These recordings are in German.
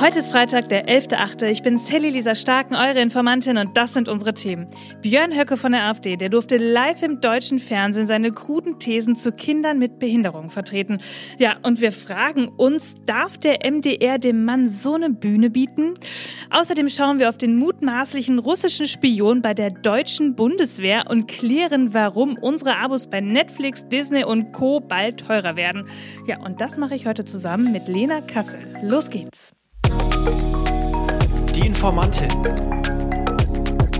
Heute ist Freitag, der 11.8. Ich bin Sally Lisa Starken, eure Informantin und das sind unsere Themen. Björn Höcke von der AfD, der durfte live im deutschen Fernsehen seine kruden Thesen zu Kindern mit Behinderung vertreten. Ja, und wir fragen uns, darf der MDR dem Mann so eine Bühne bieten? Außerdem schauen wir auf den mutmaßlichen russischen Spion bei der deutschen Bundeswehr und klären, warum unsere Abos bei Netflix, Disney und Co. bald teurer werden. Ja, und das mache ich heute zusammen mit Lena Kassel. Los geht's. Die Informantin.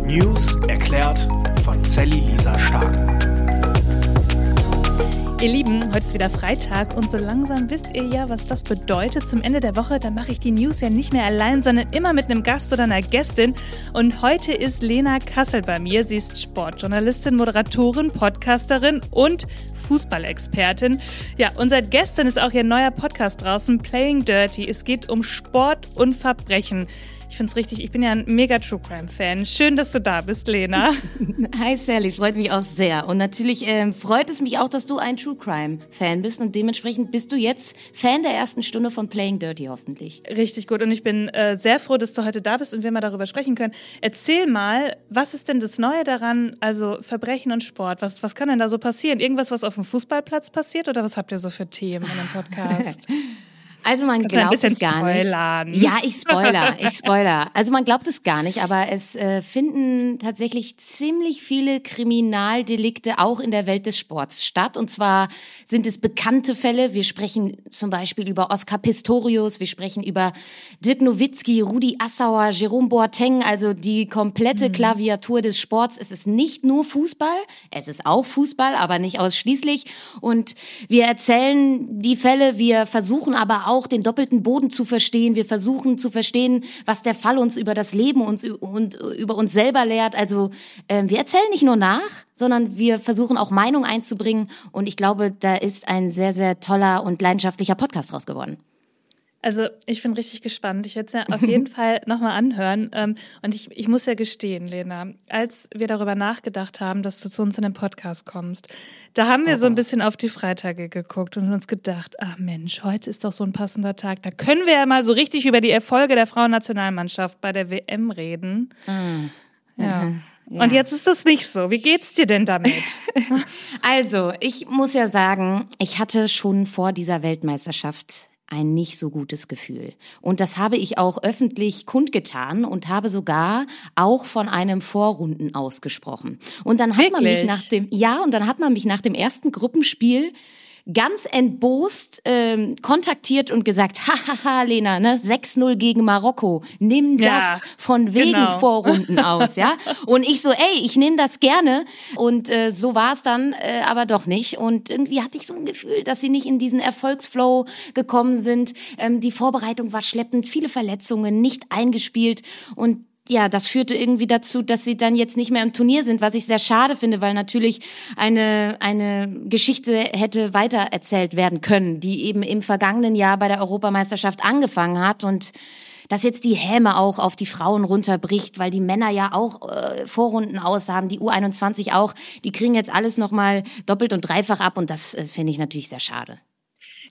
News erklärt von Sally Lisa Stark. Ihr Lieben, heute ist wieder Freitag und so langsam wisst ihr ja, was das bedeutet. Zum Ende der Woche, da mache ich die News ja nicht mehr allein, sondern immer mit einem Gast oder einer Gästin. Und heute ist Lena Kassel bei mir. Sie ist Sportjournalistin, Moderatorin, Podcasterin und Fußballexpertin. Ja, und seit gestern ist auch ihr neuer Podcast draußen, Playing Dirty. Es geht um Sport und Verbrechen. Ich finde es richtig, ich bin ja ein mega True Crime Fan. Schön, dass du da bist, Lena. Hi Sally, freut mich auch sehr. Und natürlich ähm, freut es mich auch, dass du ein True Crime Fan bist und dementsprechend bist du jetzt Fan der ersten Stunde von Playing Dirty hoffentlich. Richtig gut und ich bin äh, sehr froh, dass du heute da bist und wir mal darüber sprechen können. Erzähl mal, was ist denn das Neue daran, also Verbrechen und Sport? Was, was kann denn da so passieren? Irgendwas, was auf dem Fußballplatz passiert oder was habt ihr so für Themen in dem Podcast? Also man Kannst glaubt es gar spoilern? nicht. Ja, ich spoiler, ich spoiler. Also man glaubt es gar nicht, aber es äh, finden tatsächlich ziemlich viele Kriminaldelikte auch in der Welt des Sports statt. Und zwar sind es bekannte Fälle. Wir sprechen zum Beispiel über Oskar Pistorius, wir sprechen über Dirk Nowitzki, Rudi Assauer, Jerome Boateng, also die komplette mhm. Klaviatur des Sports. Es ist nicht nur Fußball, es ist auch Fußball, aber nicht ausschließlich. Und wir erzählen die Fälle, wir versuchen aber auch den doppelten Boden zu verstehen. Wir versuchen zu verstehen, was der Fall uns über das Leben uns, und über uns selber lehrt. Also äh, wir erzählen nicht nur nach, sondern wir versuchen auch Meinung einzubringen. Und ich glaube, da ist ein sehr, sehr toller und leidenschaftlicher Podcast raus geworden. Also ich bin richtig gespannt. Ich werde es ja auf jeden Fall nochmal anhören. Ähm, und ich, ich muss ja gestehen, Lena, als wir darüber nachgedacht haben, dass du zu uns in den Podcast kommst, da haben wir so ein oh. bisschen auf die Freitage geguckt und uns gedacht, ach Mensch, heute ist doch so ein passender Tag. Da können wir ja mal so richtig über die Erfolge der Frauennationalmannschaft bei der WM reden. Mhm. Ja. Mhm. Ja. Und jetzt ist das nicht so. Wie geht's dir denn damit? also, ich muss ja sagen, ich hatte schon vor dieser Weltmeisterschaft ein nicht so gutes Gefühl. Und das habe ich auch öffentlich kundgetan und habe sogar auch von einem Vorrunden ausgesprochen. Und dann hat Wirklich? man mich nach dem, ja, und dann hat man mich nach dem ersten Gruppenspiel ganz entbost ähm, kontaktiert und gesagt, hahaha, Lena, ne, 6-0 gegen Marokko, nimm das ja, von wegen genau. Vorrunden aus, ja? Und ich so, ey, ich nehme das gerne. Und äh, so war es dann äh, aber doch nicht. Und irgendwie hatte ich so ein Gefühl, dass sie nicht in diesen Erfolgsflow gekommen sind. Ähm, die Vorbereitung war schleppend, viele Verletzungen, nicht eingespielt. Und ja, das führte irgendwie dazu, dass sie dann jetzt nicht mehr im Turnier sind, was ich sehr schade finde, weil natürlich eine, eine Geschichte hätte weitererzählt werden können, die eben im vergangenen Jahr bei der Europameisterschaft angefangen hat und dass jetzt die Häme auch auf die Frauen runterbricht, weil die Männer ja auch äh, Vorrunden aushaben, die U21 auch, die kriegen jetzt alles nochmal doppelt und dreifach ab und das äh, finde ich natürlich sehr schade.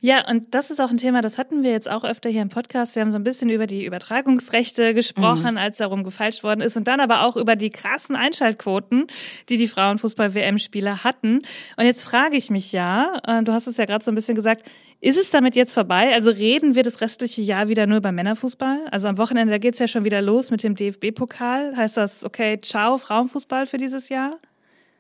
Ja, und das ist auch ein Thema, das hatten wir jetzt auch öfter hier im Podcast. Wir haben so ein bisschen über die Übertragungsrechte gesprochen, mhm. als darum gefalscht worden ist und dann aber auch über die krassen Einschaltquoten, die die Frauenfußball-WM-Spieler hatten. Und jetzt frage ich mich ja, äh, du hast es ja gerade so ein bisschen gesagt, ist es damit jetzt vorbei? Also reden wir das restliche Jahr wieder nur über Männerfußball? Also am Wochenende, da geht's ja schon wieder los mit dem DFB-Pokal. Heißt das, okay, ciao, Frauenfußball für dieses Jahr?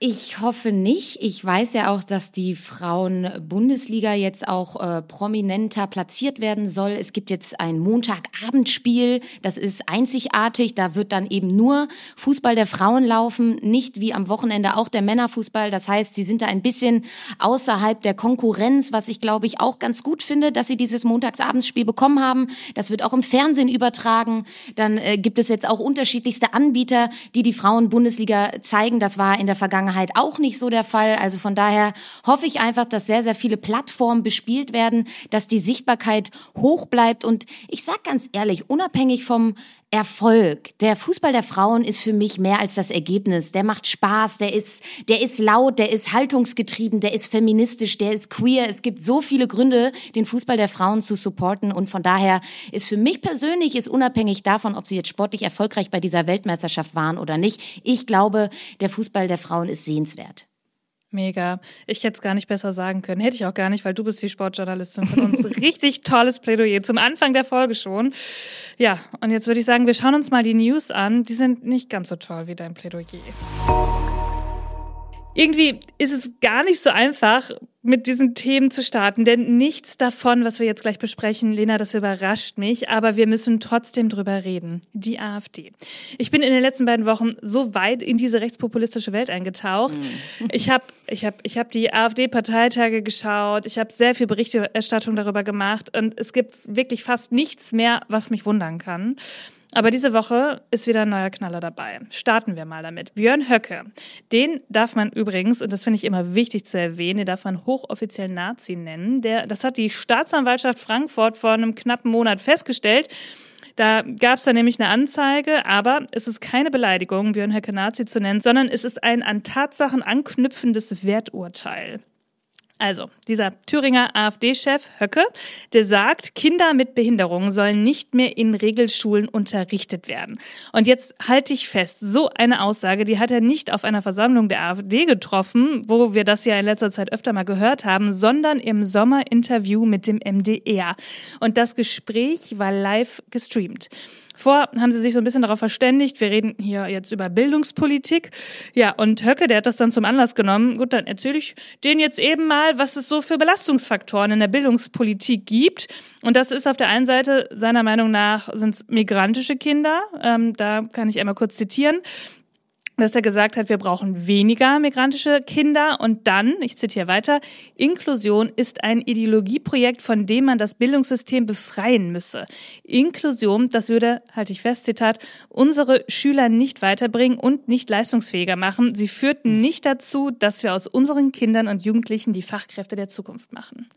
Ich hoffe nicht. Ich weiß ja auch, dass die Frauen-Bundesliga jetzt auch äh, prominenter platziert werden soll. Es gibt jetzt ein Montagabendspiel. Das ist einzigartig. Da wird dann eben nur Fußball der Frauen laufen, nicht wie am Wochenende auch der Männerfußball. Das heißt, sie sind da ein bisschen außerhalb der Konkurrenz, was ich glaube ich auch ganz gut finde, dass sie dieses Montagsabendsspiel bekommen haben. Das wird auch im Fernsehen übertragen. Dann äh, gibt es jetzt auch unterschiedlichste Anbieter, die die Frauen-Bundesliga zeigen. Das war in der Vergangenheit Vergangenheit auch nicht so der Fall. Also von daher hoffe ich einfach, dass sehr, sehr viele Plattformen bespielt werden, dass die Sichtbarkeit hoch bleibt. Und ich sag ganz ehrlich, unabhängig vom Erfolg. Der Fußball der Frauen ist für mich mehr als das Ergebnis. Der macht Spaß, der ist, der ist laut, der ist haltungsgetrieben, der ist feministisch, der ist queer. Es gibt so viele Gründe, den Fußball der Frauen zu supporten. Und von daher ist für mich persönlich, ist unabhängig davon, ob sie jetzt sportlich erfolgreich bei dieser Weltmeisterschaft waren oder nicht. Ich glaube, der Fußball der Frauen ist sehenswert. Mega. Ich hätte es gar nicht besser sagen können. Hätte ich auch gar nicht, weil du bist die Sportjournalistin von uns. Richtig tolles Plädoyer zum Anfang der Folge schon. Ja, und jetzt würde ich sagen, wir schauen uns mal die News an. Die sind nicht ganz so toll wie dein Plädoyer. Irgendwie ist es gar nicht so einfach, mit diesen Themen zu starten, denn nichts davon, was wir jetzt gleich besprechen, Lena, das überrascht mich, aber wir müssen trotzdem drüber reden. Die AfD. Ich bin in den letzten beiden Wochen so weit in diese rechtspopulistische Welt eingetaucht. Mhm. Ich habe ich hab, ich hab die AfD-Parteitage geschaut, ich habe sehr viel Berichterstattung darüber gemacht und es gibt wirklich fast nichts mehr, was mich wundern kann. Aber diese Woche ist wieder ein neuer Knaller dabei. Starten wir mal damit. Björn Höcke. Den darf man übrigens, und das finde ich immer wichtig zu erwähnen, den darf man hochoffiziell Nazi nennen. Der, das hat die Staatsanwaltschaft Frankfurt vor einem knappen Monat festgestellt. Da gab es dann nämlich eine Anzeige, aber es ist keine Beleidigung, Björn Höcke Nazi zu nennen, sondern es ist ein an Tatsachen anknüpfendes Werturteil. Also, dieser Thüringer AfD-Chef Höcke, der sagt, Kinder mit Behinderungen sollen nicht mehr in Regelschulen unterrichtet werden. Und jetzt halte ich fest, so eine Aussage, die hat er nicht auf einer Versammlung der AfD getroffen, wo wir das ja in letzter Zeit öfter mal gehört haben, sondern im Sommerinterview mit dem MDR. Und das Gespräch war live gestreamt. Vor haben sie sich so ein bisschen darauf verständigt, wir reden hier jetzt über Bildungspolitik. Ja, und Höcke, der hat das dann zum Anlass genommen. Gut, dann erzähle ich denen jetzt eben mal, was es so für Belastungsfaktoren in der Bildungspolitik gibt. Und das ist auf der einen Seite seiner Meinung nach sind migrantische Kinder. Ähm, da kann ich einmal kurz zitieren dass er gesagt hat, wir brauchen weniger migrantische Kinder und dann, ich zitiere weiter, Inklusion ist ein Ideologieprojekt, von dem man das Bildungssystem befreien müsse. Inklusion, das würde, halte ich fest, Zitat, unsere Schüler nicht weiterbringen und nicht leistungsfähiger machen. Sie führten nicht dazu, dass wir aus unseren Kindern und Jugendlichen die Fachkräfte der Zukunft machen.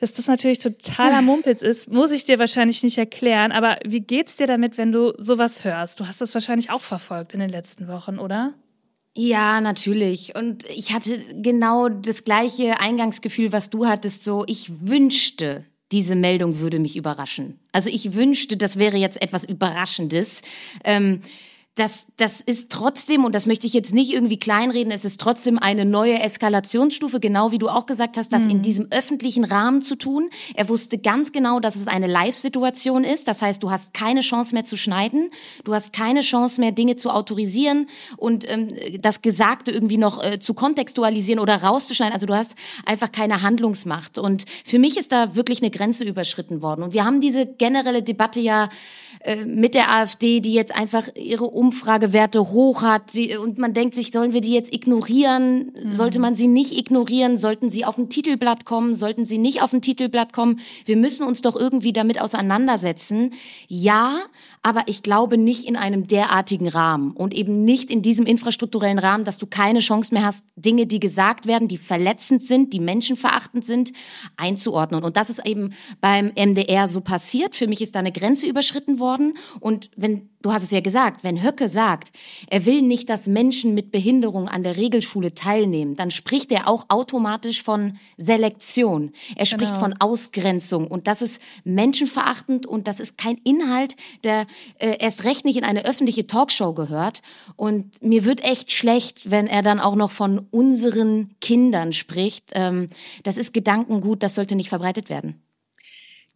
Dass das natürlich totaler Mumpitz ist, muss ich dir wahrscheinlich nicht erklären. Aber wie geht's dir damit, wenn du sowas hörst? Du hast das wahrscheinlich auch verfolgt in den letzten Wochen, oder? Ja, natürlich. Und ich hatte genau das gleiche Eingangsgefühl, was du hattest. So, ich wünschte, diese Meldung würde mich überraschen. Also ich wünschte, das wäre jetzt etwas Überraschendes. Ähm, das, das ist trotzdem, und das möchte ich jetzt nicht irgendwie kleinreden, es ist trotzdem eine neue Eskalationsstufe, genau wie du auch gesagt hast, das mhm. in diesem öffentlichen Rahmen zu tun. Er wusste ganz genau, dass es eine Live-Situation ist. Das heißt, du hast keine Chance mehr zu schneiden, du hast keine Chance mehr, Dinge zu autorisieren und ähm, das Gesagte irgendwie noch äh, zu kontextualisieren oder rauszuschneiden. Also du hast einfach keine Handlungsmacht. Und für mich ist da wirklich eine Grenze überschritten worden. Und wir haben diese generelle Debatte ja äh, mit der AfD, die jetzt einfach ihre Umfragewerte hoch hat die, und man denkt sich, sollen wir die jetzt ignorieren? Mhm. Sollte man sie nicht ignorieren? Sollten sie auf ein Titelblatt kommen? Sollten sie nicht auf ein Titelblatt kommen? Wir müssen uns doch irgendwie damit auseinandersetzen. Ja, aber ich glaube nicht in einem derartigen Rahmen und eben nicht in diesem infrastrukturellen Rahmen, dass du keine Chance mehr hast, Dinge, die gesagt werden, die verletzend sind, die menschenverachtend sind, einzuordnen. Und das ist eben beim MDR so passiert. Für mich ist da eine Grenze überschritten worden. Und wenn du hast es ja gesagt, wenn Höcke sagt, er will nicht, dass Menschen mit Behinderung an der Regelschule teilnehmen, dann spricht er auch automatisch von Selektion. Er spricht genau. von Ausgrenzung und das ist menschenverachtend und das ist kein Inhalt, der äh, erst recht nicht in eine öffentliche Talkshow gehört. Und mir wird echt schlecht, wenn er dann auch noch von unseren Kindern spricht. Ähm, das ist Gedankengut, das sollte nicht verbreitet werden.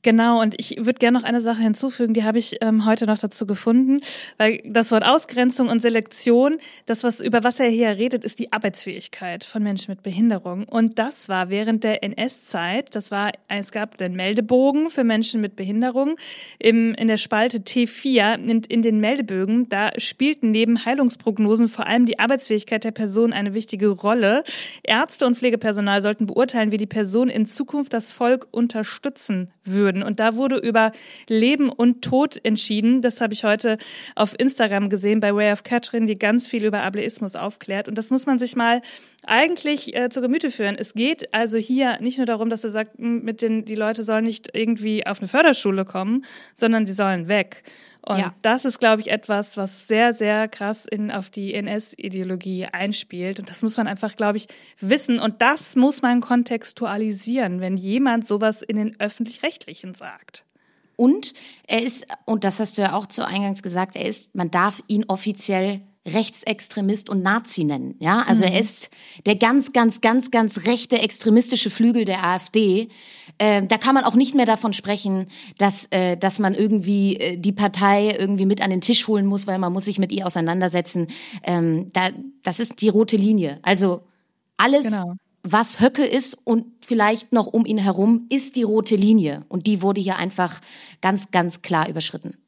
Genau, und ich würde gerne noch eine Sache hinzufügen, die habe ich ähm, heute noch dazu gefunden, weil das Wort Ausgrenzung und Selektion, das, was über was er hier redet, ist die Arbeitsfähigkeit von Menschen mit Behinderung. Und das war während der NS-Zeit, das war, es gab den Meldebogen für Menschen mit Behinderung im, in der Spalte T4, in, in den Meldebögen, da spielten neben Heilungsprognosen vor allem die Arbeitsfähigkeit der Person eine wichtige Rolle. Ärzte und Pflegepersonal sollten beurteilen, wie die Person in Zukunft das Volk unterstützen würde würden. Und da wurde über Leben und Tod entschieden. Das habe ich heute auf Instagram gesehen bei Way of Katrin, die ganz viel über Ableismus aufklärt. Und das muss man sich mal eigentlich äh, zu Gemüte führen. Es geht also hier nicht nur darum, dass er sagt, mit den, die Leute sollen nicht irgendwie auf eine Förderschule kommen, sondern die sollen weg. Und ja. das ist, glaube ich, etwas, was sehr, sehr krass in, auf die NS-Ideologie einspielt. Und das muss man einfach, glaube ich, wissen. Und das muss man kontextualisieren, wenn jemand sowas in den öffentlich-rechtlichen sagt. Und er ist, und das hast du ja auch zu Eingangs gesagt, er ist, man darf ihn offiziell Rechtsextremist und Nazi nennen. Ja, also mhm. er ist der ganz, ganz, ganz, ganz rechte extremistische Flügel der AfD. Äh, da kann man auch nicht mehr davon sprechen, dass, äh, dass man irgendwie äh, die Partei irgendwie mit an den Tisch holen muss, weil man muss sich mit ihr auseinandersetzen. Ähm, da, das ist die rote Linie. Also alles, genau. was Höcke ist und vielleicht noch um ihn herum, ist die rote Linie. Und die wurde hier einfach ganz, ganz klar überschritten.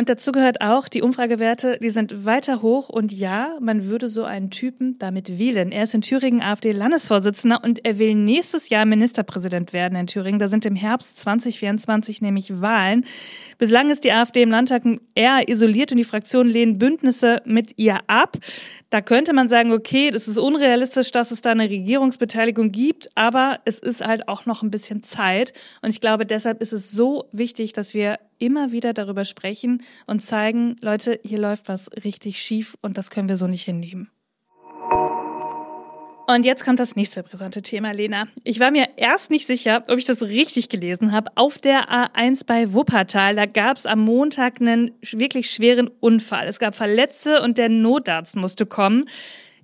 Und dazu gehört auch, die Umfragewerte, die sind weiter hoch und ja, man würde so einen Typen damit wählen. Er ist in Thüringen AfD-Landesvorsitzender und er will nächstes Jahr Ministerpräsident werden in Thüringen. Da sind im Herbst 2024 nämlich Wahlen. Bislang ist die AfD im Landtag eher isoliert und die Fraktionen lehnen Bündnisse mit ihr ab. Da könnte man sagen, okay, das ist unrealistisch, dass es da eine Regierungsbeteiligung gibt, aber es ist halt auch noch ein bisschen Zeit. Und ich glaube, deshalb ist es so wichtig, dass wir immer wieder darüber sprechen und zeigen, Leute, hier läuft was richtig schief und das können wir so nicht hinnehmen. Und jetzt kommt das nächste brisante Thema, Lena. Ich war mir erst nicht sicher, ob ich das richtig gelesen habe. Auf der A1 bei Wuppertal, da gab es am Montag einen wirklich schweren Unfall. Es gab Verletzte und der Notarzt musste kommen.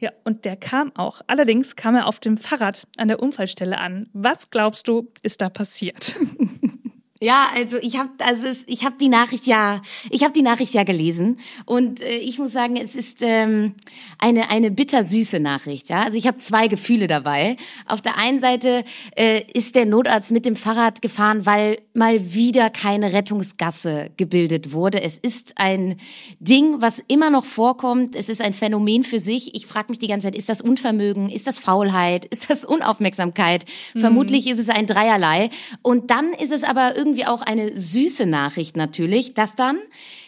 Ja, und der kam auch. Allerdings kam er auf dem Fahrrad an der Unfallstelle an. Was glaubst du, ist da passiert? Ja, also ich habe also ich habe die Nachricht ja ich habe die Nachricht ja gelesen und äh, ich muss sagen, es ist ähm, eine eine bittersüße Nachricht, ja? Also ich habe zwei Gefühle dabei. Auf der einen Seite äh, ist der Notarzt mit dem Fahrrad gefahren, weil mal wieder keine Rettungsgasse gebildet wurde. Es ist ein Ding, was immer noch vorkommt. Es ist ein Phänomen für sich. Ich frage mich die ganze Zeit, ist das Unvermögen, ist das Faulheit, ist das Unaufmerksamkeit? Mhm. Vermutlich ist es ein Dreierlei und dann ist es aber irgendwie auch eine süße Nachricht natürlich, dass dann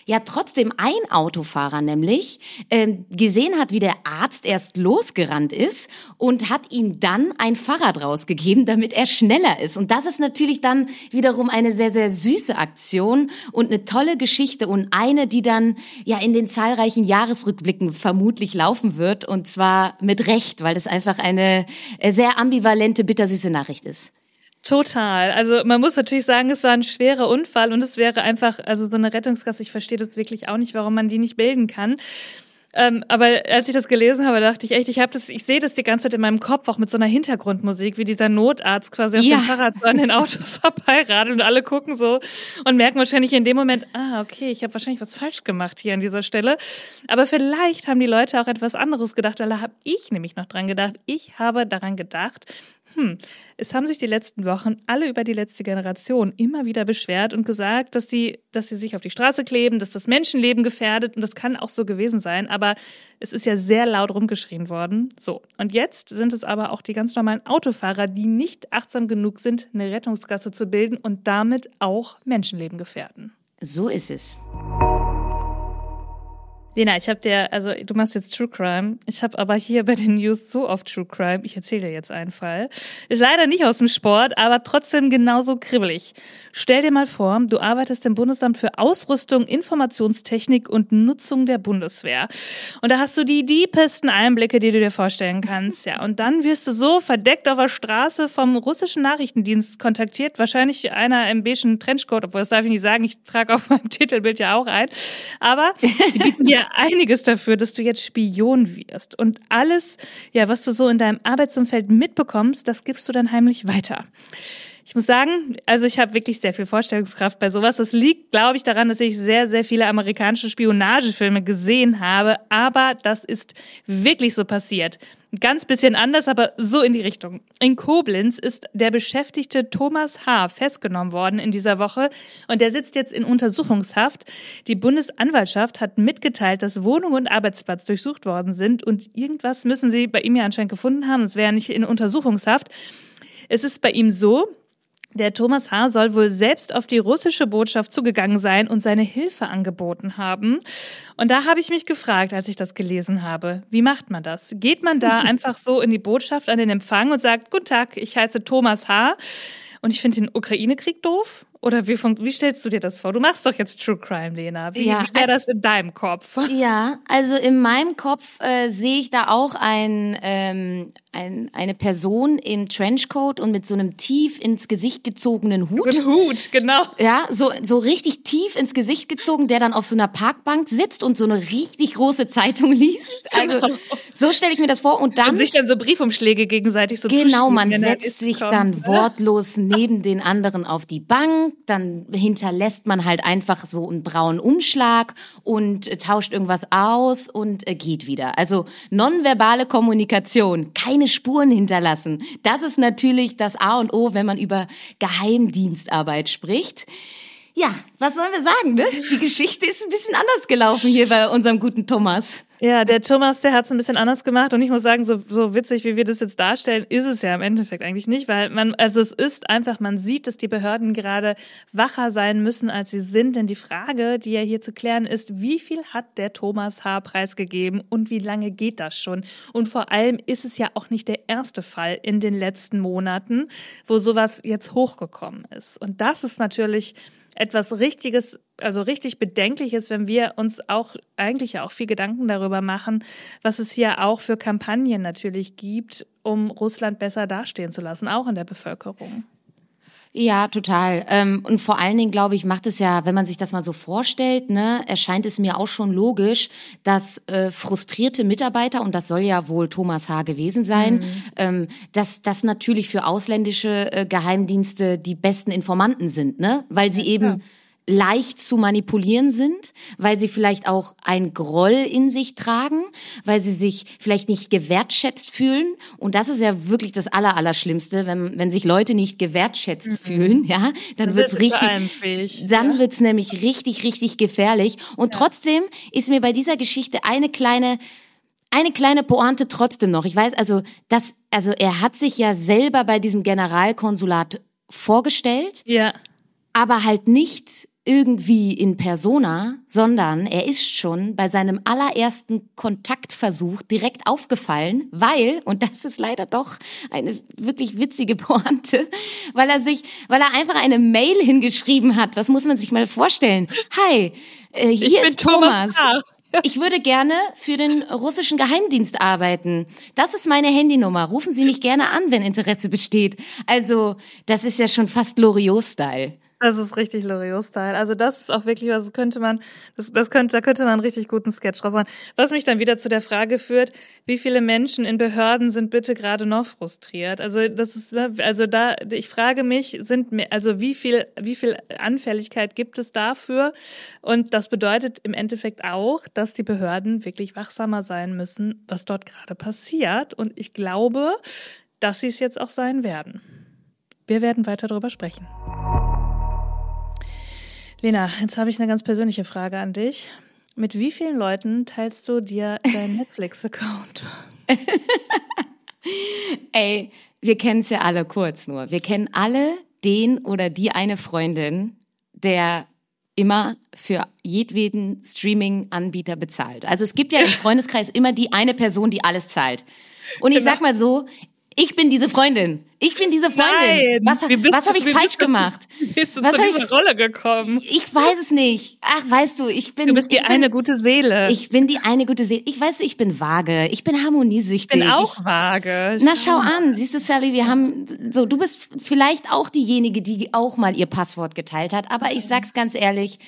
ja trotzdem ein Autofahrer nämlich äh, gesehen hat, wie der Arzt erst losgerannt ist und hat ihm dann ein Fahrrad rausgegeben, damit er schneller ist. Und das ist natürlich dann wiederum eine sehr, sehr süße Aktion und eine tolle Geschichte und eine, die dann ja in den zahlreichen Jahresrückblicken vermutlich laufen wird und zwar mit Recht, weil das einfach eine äh, sehr ambivalente, bittersüße Nachricht ist. Total. Also man muss natürlich sagen, es war ein schwerer Unfall und es wäre einfach, also so eine Rettungsgasse, ich verstehe das wirklich auch nicht, warum man die nicht bilden kann. Ähm, aber als ich das gelesen habe, dachte ich echt, ich habe das, ich sehe das die ganze Zeit in meinem Kopf, auch mit so einer Hintergrundmusik, wie dieser Notarzt quasi auf ja. dem Fahrrad so an den Autos vorbeiradelt und alle gucken so und merken wahrscheinlich in dem Moment, ah, okay, ich habe wahrscheinlich was falsch gemacht hier an dieser Stelle. Aber vielleicht haben die Leute auch etwas anderes gedacht, weil da habe ich nämlich noch dran gedacht. Ich habe daran gedacht, hm, es haben sich die letzten Wochen alle über die letzte Generation immer wieder beschwert und gesagt, dass sie, dass sie sich auf die Straße kleben, dass das Menschenleben gefährdet und das kann auch so gewesen sein, aber es ist ja sehr laut rumgeschrien worden. So. Und jetzt sind es aber auch die ganz normalen Autofahrer, die nicht achtsam genug sind, eine Rettungsgasse zu bilden und damit auch Menschenleben gefährden. So ist es. Lena, ich habe dir, also du machst jetzt True Crime. Ich habe aber hier bei den News so oft True Crime. Ich erzähle dir jetzt einen Fall. Ist leider nicht aus dem Sport, aber trotzdem genauso kribbelig. Stell dir mal vor, du arbeitest im Bundesamt für Ausrüstung, Informationstechnik und Nutzung der Bundeswehr. Und da hast du die diepesten Einblicke, die du dir vorstellen kannst. Ja, und dann wirst du so verdeckt auf der Straße vom russischen Nachrichtendienst kontaktiert. Wahrscheinlich einer im beigen Trenchcoat, obwohl das darf ich nicht sagen. Ich trage auf meinem Titelbild ja auch ein. Aber die bieten dir einiges dafür, dass du jetzt Spion wirst. Und alles, ja, was du so in deinem Arbeitsumfeld mitbekommst, das gibst du dann heimlich weiter. Ich muss sagen, also ich habe wirklich sehr viel Vorstellungskraft bei sowas. Das liegt, glaube ich, daran, dass ich sehr, sehr viele amerikanische Spionagefilme gesehen habe. Aber das ist wirklich so passiert. Ganz bisschen anders, aber so in die Richtung. In Koblenz ist der Beschäftigte Thomas H. festgenommen worden in dieser Woche und der sitzt jetzt in Untersuchungshaft. Die Bundesanwaltschaft hat mitgeteilt, dass Wohnung und Arbeitsplatz durchsucht worden sind und irgendwas müssen sie bei ihm ja anscheinend gefunden haben. Es wäre nicht in Untersuchungshaft. Es ist bei ihm so, Der Thomas H. soll wohl selbst auf die russische Botschaft zugegangen sein und seine Hilfe angeboten haben. Und da habe ich mich gefragt, als ich das gelesen habe, wie macht man das? Geht man da einfach so in die Botschaft an den Empfang und sagt, Guten Tag, ich heiße Thomas H. Und ich finde den Ukraine-Krieg doof. Oder wie, wie stellst du dir das vor? Du machst doch jetzt True Crime, Lena. Wie, ja, wie wäre das in deinem Kopf? Ja, also in meinem Kopf äh, sehe ich da auch ein, ähm, ein, eine Person im Trenchcoat und mit so einem tief ins Gesicht gezogenen Hut. Ein Hut, genau. Ja, so, so richtig tief ins Gesicht gezogen, der dann auf so einer Parkbank sitzt und so eine richtig große Zeitung liest. Also genau. so stelle ich mir das vor. Und dann. Und sich dann so Briefumschläge gegenseitig so Genau, man setzt sich kommt. dann wortlos neben den anderen auf die Bank dann hinterlässt man halt einfach so einen braunen Umschlag und äh, tauscht irgendwas aus und äh, geht wieder. Also nonverbale Kommunikation, keine Spuren hinterlassen. Das ist natürlich das A und O, wenn man über Geheimdienstarbeit spricht. Ja, was sollen wir sagen, ne? Die Geschichte ist ein bisschen anders gelaufen hier bei unserem guten Thomas. Ja, der Thomas, der hat es ein bisschen anders gemacht und ich muss sagen, so, so witzig, wie wir das jetzt darstellen, ist es ja im Endeffekt eigentlich nicht, weil man, also es ist einfach, man sieht, dass die Behörden gerade wacher sein müssen, als sie sind, denn die Frage, die ja hier zu klären ist, wie viel hat der Thomas H. preisgegeben und wie lange geht das schon? Und vor allem ist es ja auch nicht der erste Fall in den letzten Monaten, wo sowas jetzt hochgekommen ist. Und das ist natürlich etwas Richtiges, also richtig Bedenkliches, wenn wir uns auch eigentlich ja auch viel Gedanken darüber machen, was es hier auch für Kampagnen natürlich gibt, um Russland besser dastehen zu lassen, auch in der Bevölkerung. Ja, total. Ähm, und vor allen Dingen, glaube ich, macht es ja, wenn man sich das mal so vorstellt, ne, erscheint es mir auch schon logisch, dass äh, frustrierte Mitarbeiter, und das soll ja wohl Thomas H. gewesen sein, mhm. ähm, dass das natürlich für ausländische äh, Geheimdienste die besten Informanten sind, ne? Weil sie eben. Ja leicht zu manipulieren sind, weil sie vielleicht auch ein Groll in sich tragen, weil sie sich vielleicht nicht gewertschätzt fühlen. Und das ist ja wirklich das Allerallerschlimmste, wenn, wenn sich Leute nicht gewertschätzt mhm. fühlen, ja, dann wird's richtig, dann ja. wird's nämlich richtig, richtig gefährlich. Und ja. trotzdem ist mir bei dieser Geschichte eine kleine, eine kleine Pointe trotzdem noch. Ich weiß also, dass, also er hat sich ja selber bei diesem Generalkonsulat vorgestellt. Ja. Aber halt nicht irgendwie in persona, sondern er ist schon bei seinem allerersten Kontaktversuch direkt aufgefallen, weil, und das ist leider doch eine wirklich witzige Pointe, weil er sich, weil er einfach eine Mail hingeschrieben hat. Das muss man sich mal vorstellen. Hi, äh, hier ist Thomas. Thomas. Ich würde gerne für den russischen Geheimdienst arbeiten. Das ist meine Handynummer. Rufen Sie mich gerne an, wenn Interesse besteht. Also, das ist ja schon fast Loriot-Style. Das ist richtig Loriot-Style. Also das ist auch wirklich was, könnte man, das, das könnte, da könnte man einen richtig guten Sketch draus machen. Was mich dann wieder zu der Frage führt, wie viele Menschen in Behörden sind bitte gerade noch frustriert? Also das ist, ne, also da, ich frage mich, sind, also wie viel, wie viel Anfälligkeit gibt es dafür? Und das bedeutet im Endeffekt auch, dass die Behörden wirklich wachsamer sein müssen, was dort gerade passiert. Und ich glaube, dass sie es jetzt auch sein werden. Wir werden weiter darüber sprechen. Lena, jetzt habe ich eine ganz persönliche Frage an dich. Mit wie vielen Leuten teilst du dir deinen Netflix-Account? Ey, wir kennen es ja alle kurz nur. Wir kennen alle den oder die eine Freundin, der immer für jedweden Streaming-Anbieter bezahlt. Also es gibt ja im Freundeskreis immer die eine Person, die alles zahlt. Und ich genau. sag mal so, ich bin diese Freundin. Ich bin diese Freundin. Nein, was was habe ich falsch gemacht? Wie bist du was zu dieser ich, Rolle gekommen? Ich weiß es nicht. Ach, weißt du, ich bin. Du bist die eine bin, gute Seele. Ich bin die eine gute Seele. Ich weiß du, ich bin vage. Ich bin harmoniesüchtig. Ich bin auch vage. Na, schau an. Siehst du, Sally, wir haben, so, du bist vielleicht auch diejenige, die auch mal ihr Passwort geteilt hat. Aber ich sag's ganz ehrlich,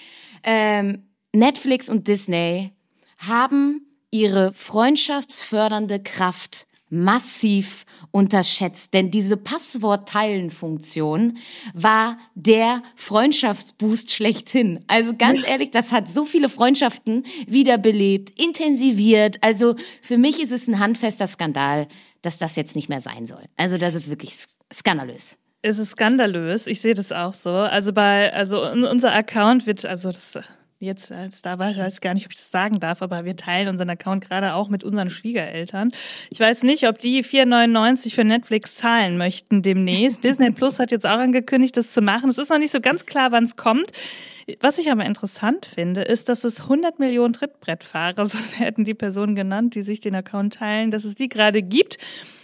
ähm, Netflix und Disney haben ihre freundschaftsfördernde Kraft massiv unterschätzt, denn diese Passwort-Teilen-Funktion war der Freundschaftsboost schlechthin. Also ganz ehrlich, das hat so viele Freundschaften wiederbelebt, intensiviert. Also für mich ist es ein handfester Skandal, dass das jetzt nicht mehr sein soll. Also das ist wirklich skandalös. Es ist skandalös. Ich sehe das auch so. Also bei, also unser Account wird, also das jetzt als da war, ich weiß gar nicht, ob ich das sagen darf, aber wir teilen unseren Account gerade auch mit unseren Schwiegereltern. Ich weiß nicht, ob die 4,99 für Netflix zahlen möchten demnächst. Disney Plus hat jetzt auch angekündigt, das zu machen. Es ist noch nicht so ganz klar, wann es kommt. Was ich aber interessant finde, ist, dass es 100 Millionen Trittbrettfahrer, so werden die Personen genannt, die sich den Account teilen, dass es die gerade gibt.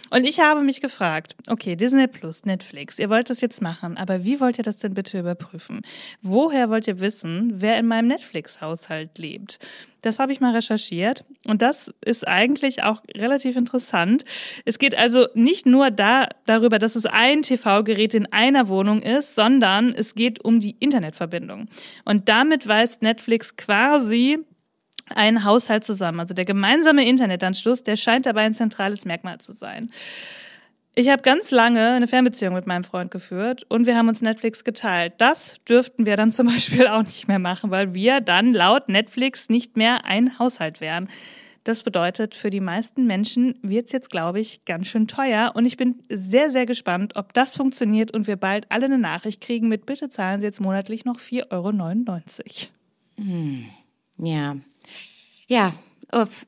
Und ich habe mich gefragt, okay, Disney Plus, Netflix, ihr wollt das jetzt machen, aber wie wollt ihr das denn bitte überprüfen? Woher wollt ihr wissen, wer in meinem Netflix-Haushalt lebt? Das habe ich mal recherchiert und das ist eigentlich auch relativ interessant. Es geht also nicht nur da darüber, dass es ein TV-Gerät in einer Wohnung ist, sondern es geht um die Internetverbindung. Und damit weist Netflix quasi einen Haushalt zusammen. Also der gemeinsame Internetanschluss, der scheint dabei ein zentrales Merkmal zu sein. Ich habe ganz lange eine Fernbeziehung mit meinem Freund geführt und wir haben uns Netflix geteilt. Das dürften wir dann zum Beispiel auch nicht mehr machen, weil wir dann laut Netflix nicht mehr ein Haushalt wären. Das bedeutet, für die meisten Menschen wird es jetzt, glaube ich, ganz schön teuer. Und ich bin sehr, sehr gespannt, ob das funktioniert und wir bald alle eine Nachricht kriegen mit, bitte zahlen Sie jetzt monatlich noch 4,99 Euro. Hm. Ja, ja,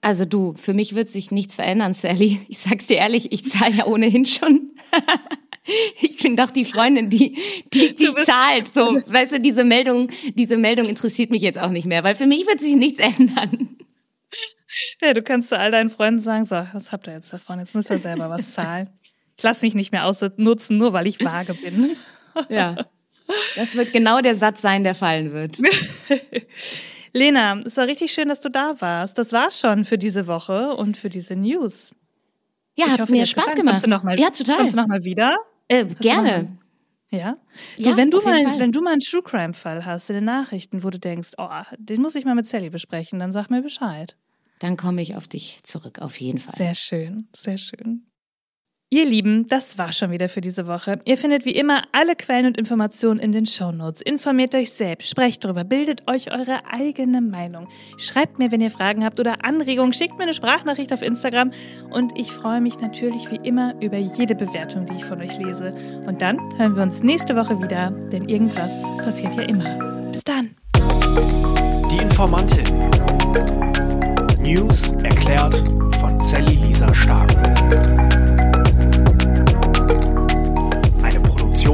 also du, für mich wird sich nichts verändern, Sally. Ich sag's dir ehrlich, ich zahle ja ohnehin schon. ich bin doch die Freundin, die die, die zahlt. So, weißt du, diese Meldung, diese Meldung interessiert mich jetzt auch nicht mehr, weil für mich wird sich nichts ändern. Ja, du kannst zu all deinen Freunden sagen, so, was habt ihr jetzt davon? Jetzt müsst ihr selber was zahlen. Ich lass mich nicht mehr ausnutzen, nur weil ich vage bin. ja. Das wird genau der Satz sein, der fallen wird. Lena, es war richtig schön, dass du da warst. Das war's schon für diese Woche und für diese News. Ja, ich hat hoffe, mir Spaß gefallen. gemacht. Kommst du noch mal, ja, total. Kommst du noch mal wieder? Äh, gerne. Ja? Du, ja, wenn du mal, wenn du mal einen True Crime Fall hast in den Nachrichten, wo du denkst, oh, den muss ich mal mit Sally besprechen, dann sag mir Bescheid. Dann komme ich auf dich zurück, auf jeden Fall. Sehr schön, sehr schön. Ihr Lieben, das war schon wieder für diese Woche. Ihr findet wie immer alle Quellen und Informationen in den Shownotes. Informiert euch selbst, sprecht darüber, bildet euch eure eigene Meinung. Schreibt mir, wenn ihr Fragen habt oder Anregungen, schickt mir eine Sprachnachricht auf Instagram und ich freue mich natürlich wie immer über jede Bewertung, die ich von euch lese. Und dann hören wir uns nächste Woche wieder, denn irgendwas passiert ja immer. Bis dann. Die Informantin. News erklärt von Sally Lisa Stark.